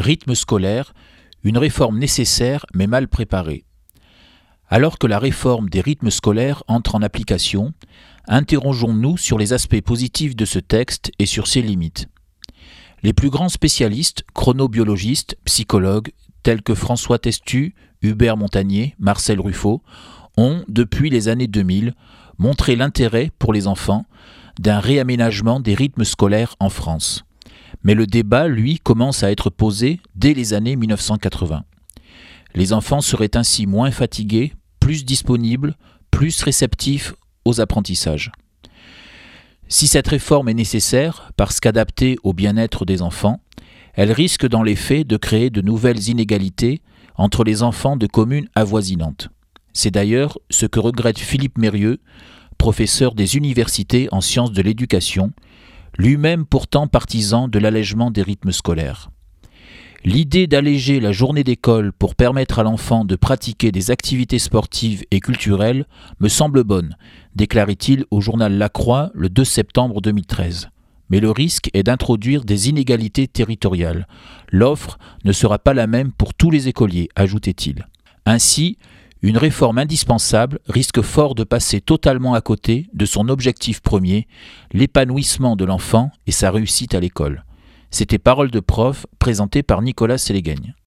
Rythme scolaire, une réforme nécessaire mais mal préparée. Alors que la réforme des rythmes scolaires entre en application, interrogeons-nous sur les aspects positifs de ce texte et sur ses limites. Les plus grands spécialistes, chronobiologistes, psychologues, tels que François Testu, Hubert Montagnier, Marcel Ruffo, ont, depuis les années 2000, montré l'intérêt pour les enfants d'un réaménagement des rythmes scolaires en France. Mais le débat, lui, commence à être posé dès les années 1980. Les enfants seraient ainsi moins fatigués, plus disponibles, plus réceptifs aux apprentissages. Si cette réforme est nécessaire, parce qu'adaptée au bien-être des enfants, elle risque dans les faits de créer de nouvelles inégalités entre les enfants de communes avoisinantes. C'est d'ailleurs ce que regrette Philippe Mérieux, professeur des universités en sciences de l'éducation, lui-même pourtant partisan de l'allègement des rythmes scolaires. L'idée d'alléger la journée d'école pour permettre à l'enfant de pratiquer des activités sportives et culturelles me semble bonne, déclarait-il au journal La Croix le 2 septembre 2013. Mais le risque est d'introduire des inégalités territoriales. L'offre ne sera pas la même pour tous les écoliers, ajoutait-il. Ainsi, une réforme indispensable risque fort de passer totalement à côté de son objectif premier, l'épanouissement de l'enfant et sa réussite à l'école. C'était Parole de prof présentée par Nicolas Sélégagne.